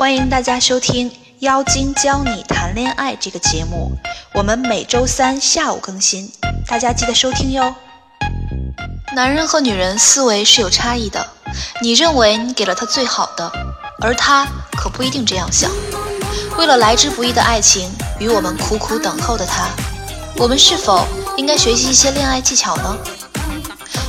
欢迎大家收听《妖精教你谈恋爱》这个节目，我们每周三下午更新，大家记得收听哟。男人和女人思维是有差异的，你认为你给了他最好的，而他可不一定这样想。为了来之不易的爱情与我们苦苦等候的他，我们是否应该学习一些恋爱技巧呢？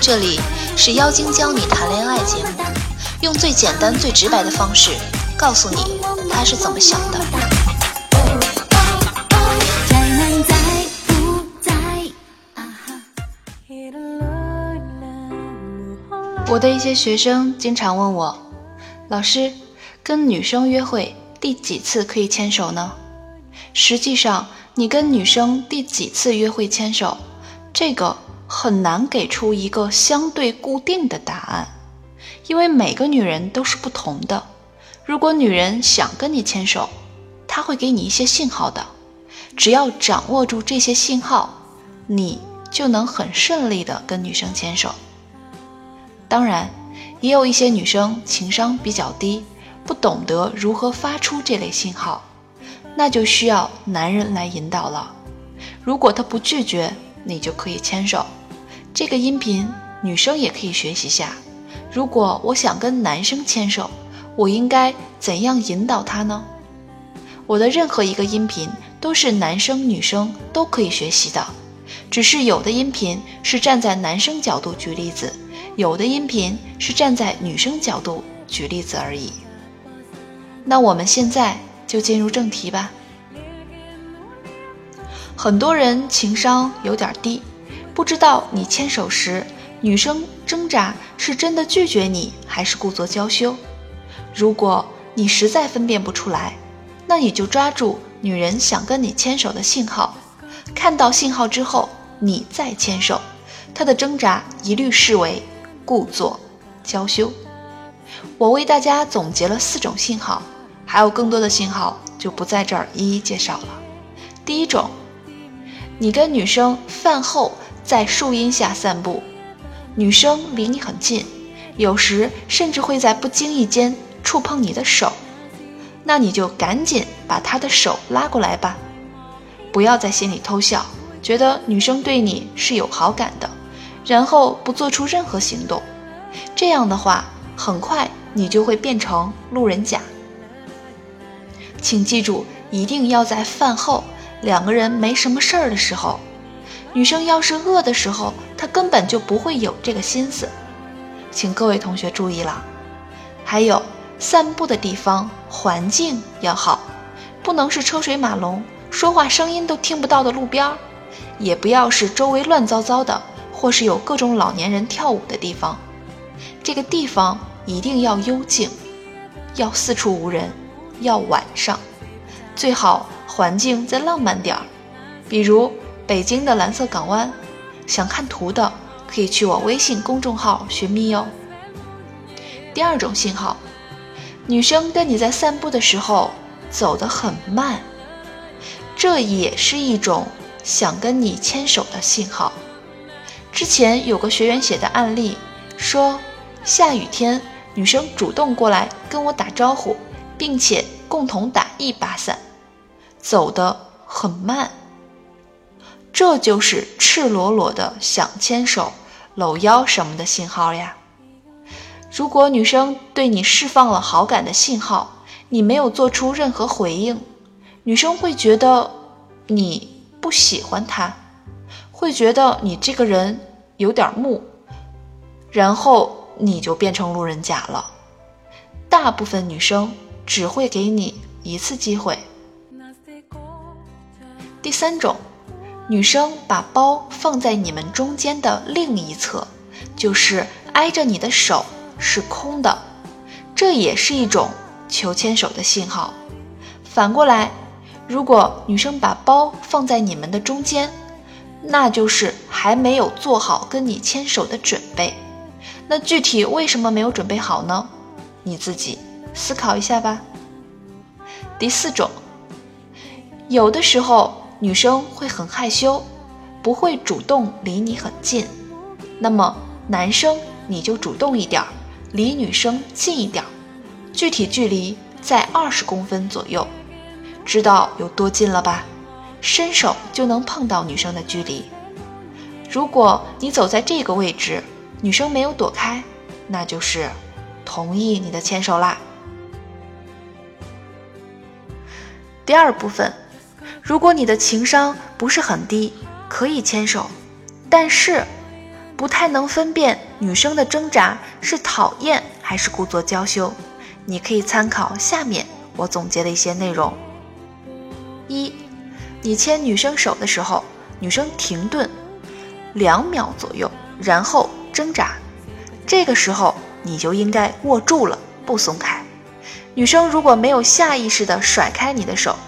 这里是《妖精教你谈恋爱》节目，用最简单、最直白的方式。告诉你他是怎么想的。我的一些学生经常问我，老师，跟女生约会第几次可以牵手呢？实际上，你跟女生第几次约会牵手，这个很难给出一个相对固定的答案，因为每个女人都是不同的。如果女人想跟你牵手，她会给你一些信号的。只要掌握住这些信号，你就能很顺利的跟女生牵手。当然，也有一些女生情商比较低，不懂得如何发出这类信号，那就需要男人来引导了。如果他不拒绝，你就可以牵手。这个音频女生也可以学习下。如果我想跟男生牵手。我应该怎样引导他呢？我的任何一个音频都是男生女生都可以学习的，只是有的音频是站在男生角度举例子，有的音频是站在女生角度举例子而已。那我们现在就进入正题吧。很多人情商有点低，不知道你牵手时，女生挣扎是真的拒绝你，还是故作娇羞。如果你实在分辨不出来，那你就抓住女人想跟你牵手的信号，看到信号之后，你再牵手，她的挣扎一律视为故作娇羞。我为大家总结了四种信号，还有更多的信号就不在这儿一一介绍了。第一种，你跟女生饭后在树荫下散步，女生离你很近，有时甚至会在不经意间。触碰你的手，那你就赶紧把他的手拉过来吧，不要在心里偷笑，觉得女生对你是有好感的，然后不做出任何行动。这样的话，很快你就会变成路人甲。请记住，一定要在饭后两个人没什么事儿的时候。女生要是饿的时候，她根本就不会有这个心思。请各位同学注意了，还有。散步的地方环境要好，不能是车水马龙、说话声音都听不到的路边儿，也不要是周围乱糟糟的，或是有各种老年人跳舞的地方。这个地方一定要幽静，要四处无人，要晚上，最好环境再浪漫点儿，比如北京的蓝色港湾。想看图的可以去我微信公众号寻觅哟。第二种信号。女生跟你在散步的时候走得很慢，这也是一种想跟你牵手的信号。之前有个学员写的案例说，下雨天女生主动过来跟我打招呼，并且共同打一把伞，走得很慢，这就是赤裸裸的想牵手、搂腰什么的信号呀。如果女生对你释放了好感的信号，你没有做出任何回应，女生会觉得你不喜欢她，会觉得你这个人有点木，然后你就变成路人甲了。大部分女生只会给你一次机会。第三种，女生把包放在你们中间的另一侧，就是挨着你的手。是空的，这也是一种求牵手的信号。反过来，如果女生把包放在你们的中间，那就是还没有做好跟你牵手的准备。那具体为什么没有准备好呢？你自己思考一下吧。第四种，有的时候女生会很害羞，不会主动离你很近，那么男生你就主动一点儿。离女生近一点，具体距离在二十公分左右，知道有多近了吧？伸手就能碰到女生的距离。如果你走在这个位置，女生没有躲开，那就是同意你的牵手啦。第二部分，如果你的情商不是很低，可以牵手，但是不太能分辨女生的挣扎是讨厌还是故作娇羞，你可以参考下面我总结的一些内容。一，你牵女生手的时候，女生停顿两秒左右，然后挣扎，这个时候你就应该握住了，不松开。女生如果没有下意识地甩开你的手，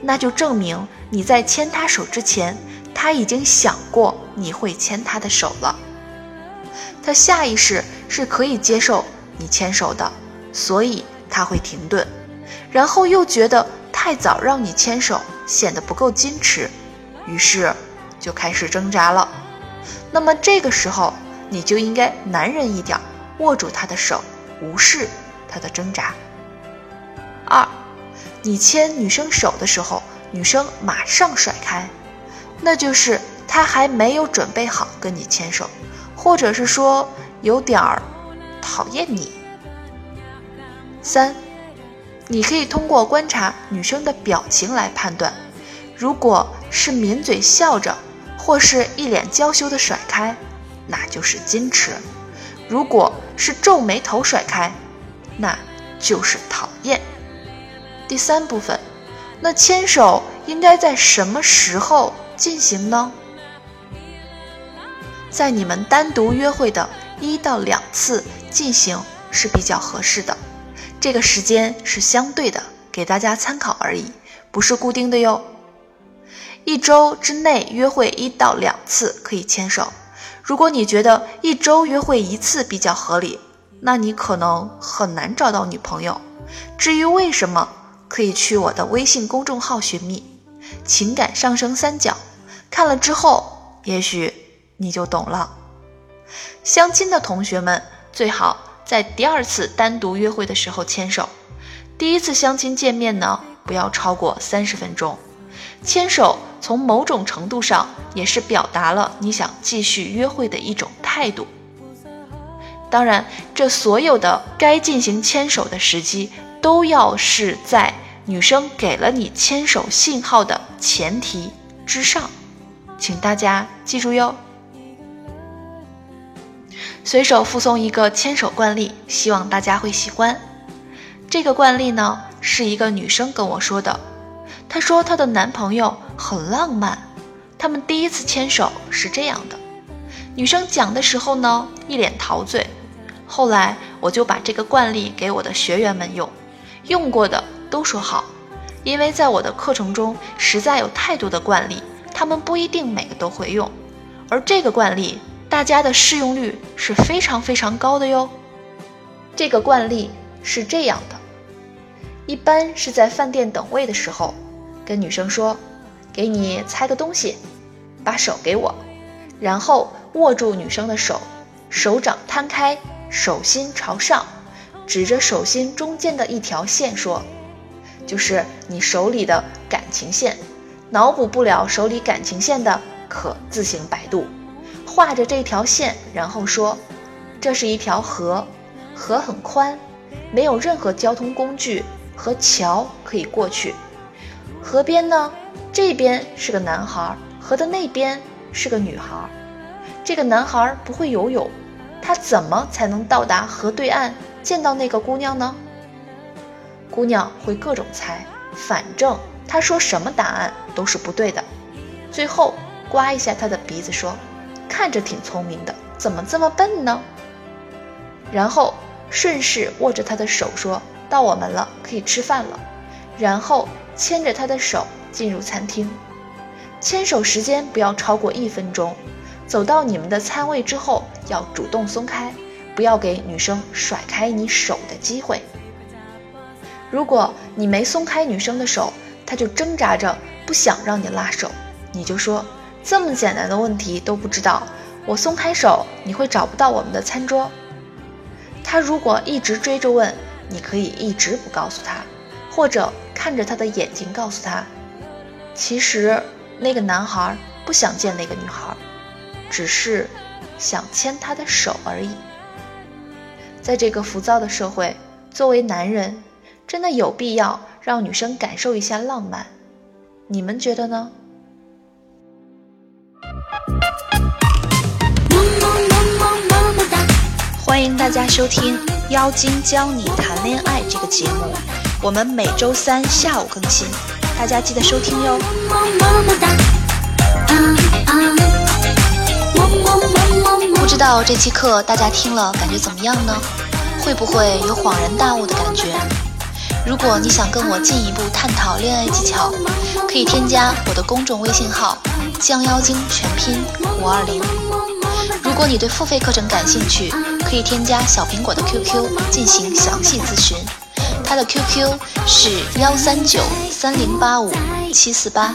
那就证明你在牵她手之前，她已经想过你会牵她的手了。他下意识是可以接受你牵手的，所以他会停顿，然后又觉得太早让你牵手显得不够矜持，于是就开始挣扎了。那么这个时候，你就应该男人一点，握住她的手，无视她的挣扎。二，你牵女生手的时候，女生马上甩开，那就是她还没有准备好跟你牵手，或者是说有点儿讨厌你。三，你可以通过观察女生的表情来判断，如果是抿嘴笑着，或是一脸娇羞的甩开，那就是矜持；如果是皱眉头甩开，那就是讨厌。第三部分，那牵手应该在什么时候进行呢？在你们单独约会的一到两次进行是比较合适的，这个时间是相对的，给大家参考而已，不是固定的哟。一周之内约会一到两次可以牵手，如果你觉得一周约会一次比较合理，那你可能很难找到女朋友。至于为什么？可以去我的微信公众号寻觅“情感上升三角”，看了之后，也许你就懂了。相亲的同学们最好在第二次单独约会的时候牵手。第一次相亲见面呢，不要超过三十分钟。牵手从某种程度上也是表达了你想继续约会的一种态度。当然，这所有的该进行牵手的时机，都要是在。女生给了你牵手信号的前提之上，请大家记住哟。随手附送一个牵手惯例，希望大家会喜欢。这个惯例呢，是一个女生跟我说的。她说她的男朋友很浪漫，他们第一次牵手是这样的。女生讲的时候呢，一脸陶醉。后来我就把这个惯例给我的学员们用，用过的。都说好，因为在我的课程中实在有太多的惯例，他们不一定每个都会用，而这个惯例大家的适用率是非常非常高的哟。这个惯例是这样的，一般是在饭店等位的时候，跟女生说：“给你猜个东西，把手给我。”然后握住女生的手，手掌摊开，手心朝上，指着手心中间的一条线说。就是你手里的感情线，脑补不了手里感情线的，可自行百度。画着这条线，然后说，这是一条河，河很宽，没有任何交通工具和桥可以过去。河边呢，这边是个男孩，河的那边是个女孩。这个男孩不会游泳，他怎么才能到达河对岸见到那个姑娘呢？姑娘会各种猜，反正她说什么答案都是不对的。最后刮一下他的鼻子，说：“看着挺聪明的，怎么这么笨呢？”然后顺势握着他的手，说到：“我们了，可以吃饭了。”然后牵着他的手进入餐厅。牵手时间不要超过一分钟。走到你们的餐位之后，要主动松开，不要给女生甩开你手的机会。如果你没松开女生的手，她就挣扎着不想让你拉手，你就说这么简单的问题都不知道，我松开手你会找不到我们的餐桌。他如果一直追着问，你可以一直不告诉他，或者看着他的眼睛告诉他，其实那个男孩不想见那个女孩，只是想牵她的手而已。在这个浮躁的社会，作为男人，真的有必要让女生感受一下浪漫？你们觉得呢？欢迎大家收听《妖精教你谈恋爱》这个节目，我们每周三下午更新，大家记得收听哟。不知道这期课大家听了感觉怎么样呢？会不会有恍然大悟的感觉？如果你想跟我进一步探讨恋爱技巧，可以添加我的公众微信号“降妖精”全拼五二零。如果你对付费课程感兴趣，可以添加小苹果的 QQ 进行详细咨询，他的 QQ 是幺三九三零八五七四八。